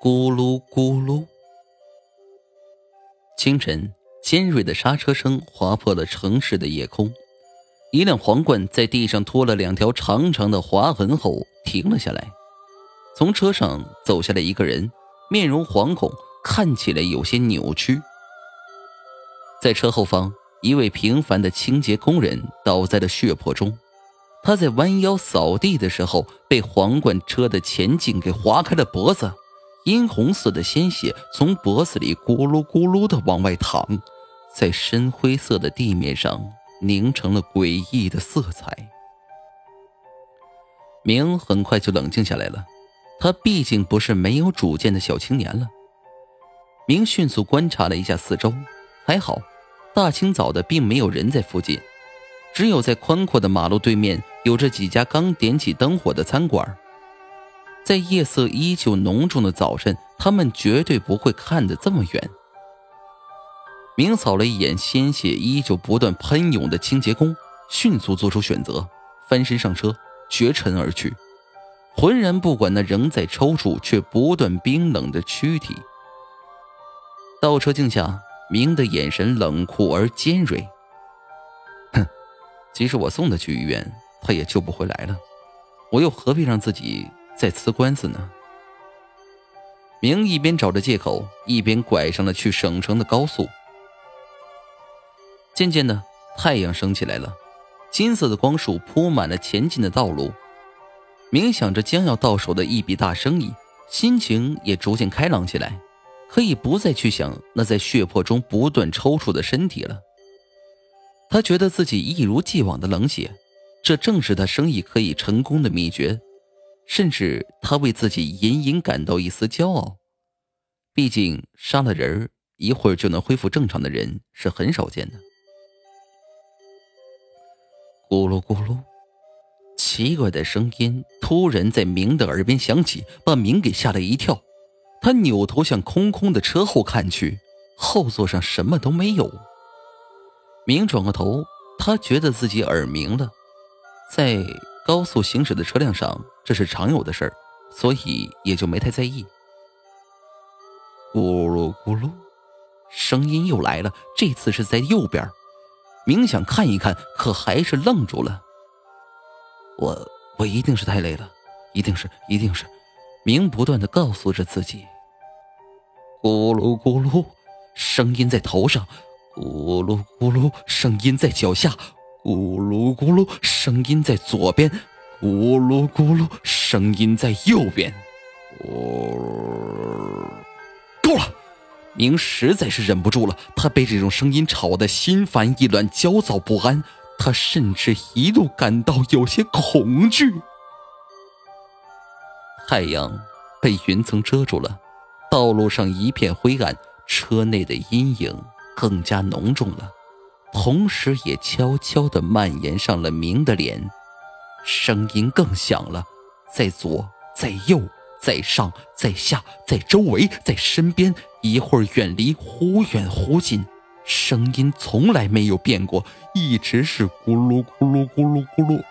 咕噜咕噜。清晨，尖锐的刹车声划破了城市的夜空。一辆皇冠在地上拖了两条长长的划痕后停了下来。从车上走下来一个人，面容惶恐，看起来有些扭曲。在车后方，一位平凡的清洁工人倒在了血泊中。他在弯腰扫地的时候，被皇冠车的前镜给划开了脖子，殷红色的鲜血从脖子里咕噜咕噜的往外淌，在深灰色的地面上凝成了诡异的色彩。明很快就冷静下来了，他毕竟不是没有主见的小青年了。明迅速观察了一下四周，还好，大清早的并没有人在附近。只有在宽阔的马路对面，有着几家刚点起灯火的餐馆。在夜色依旧浓重的早晨，他们绝对不会看得这么远。明扫了一眼鲜血依旧不断喷涌的清洁工，迅速做出选择，翻身上车，绝尘而去，浑然不管那仍在抽搐却不断冰冷的躯体。倒车镜下，明的眼神冷酷而尖锐。哼即使我送他去医院，他也救不回来了。我又何必让自己在辞官司呢？明一边找着借口，一边拐上了去省城的高速。渐渐的，太阳升起来了，金色的光束铺满了前进的道路。冥想着将要到手的一笔大生意，心情也逐渐开朗起来，可以不再去想那在血泊中不断抽搐的身体了。他觉得自己一如既往的冷血，这正是他生意可以成功的秘诀。甚至他为自己隐隐感到一丝骄傲。毕竟杀了人一会儿就能恢复正常的人是很少见的。咕噜咕噜，奇怪的声音突然在明的耳边响起，把明给吓了一跳。他扭头向空空的车后看去，后座上什么都没有。明转过头，他觉得自己耳鸣了，在高速行驶的车辆上，这是常有的事儿，所以也就没太在意。咕噜咕噜，声音又来了，这次是在右边。明想看一看，可还是愣住了。我我一定是太累了，一定是一定是。明不断的告诉着自己。咕噜咕噜，声音在头上。咕噜咕噜，声音在脚下；咕噜咕噜，声音在左边；咕噜咕噜，声音在右边。哦够了！明实在是忍不住了，他被这种声音吵得心烦意乱、焦躁不安，他甚至一度感到有些恐惧。太阳被云层遮住了，道路上一片灰暗，车内的阴影。更加浓重了，同时也悄悄地蔓延上了明的脸，声音更响了，在左，在右，在上，在下，在周围，在身边，一会儿远离，忽远忽近，声音从来没有变过，一直是咕噜咕噜咕噜咕噜。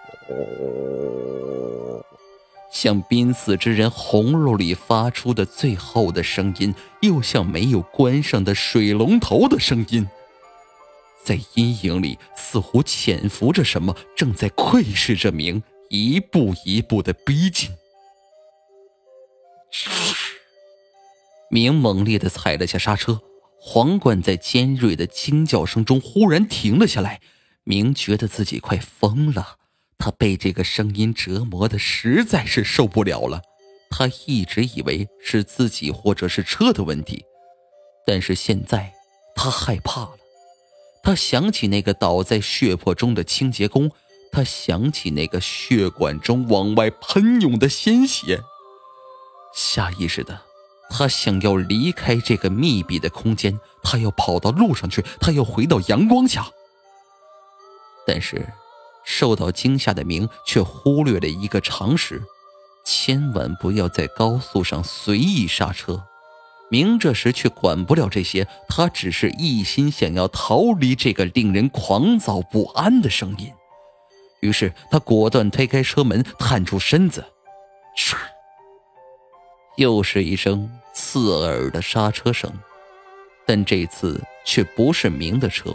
像濒死之人喉咙里发出的最后的声音，又像没有关上的水龙头的声音。在阴影里，似乎潜伏着什么，正在窥视着明，一步一步的逼近。明猛烈的踩了下刹车，皇冠在尖锐的惊叫声中忽然停了下来。明觉得自己快疯了。他被这个声音折磨的实在是受不了了，他一直以为是自己或者是车的问题，但是现在他害怕了。他想起那个倒在血泊中的清洁工，他想起那个血管中往外喷涌的鲜血，下意识的，他想要离开这个密闭的空间，他要跑到路上去，他要回到阳光下，但是。受到惊吓的明却忽略了一个常识：千万不要在高速上随意刹车。明这时却管不了这些，他只是一心想要逃离这个令人狂躁不安的声音。于是他果断推开车门，探出身子，唰又是一声刺耳的刹车声，但这次却不是明的车，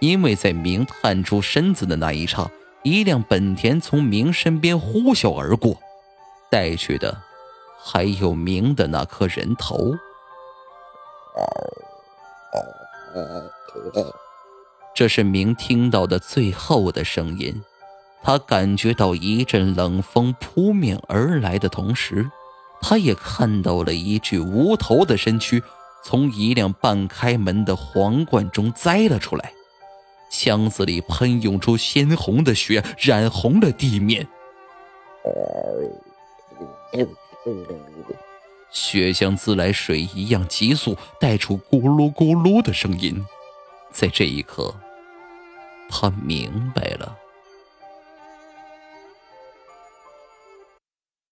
因为在明探出身子的那一刹，一辆本田从明身边呼啸而过，带去的还有明的那颗人头。这是明听到的最后的声音，他感觉到一阵冷风扑面而来的同时。他也看到了一具无头的身躯从一辆半开门的皇冠中栽了出来，箱子里喷涌出鲜红的血，染红了地面。血像自来水一样急速，带出咕噜咕噜的声音。在这一刻，他明白了。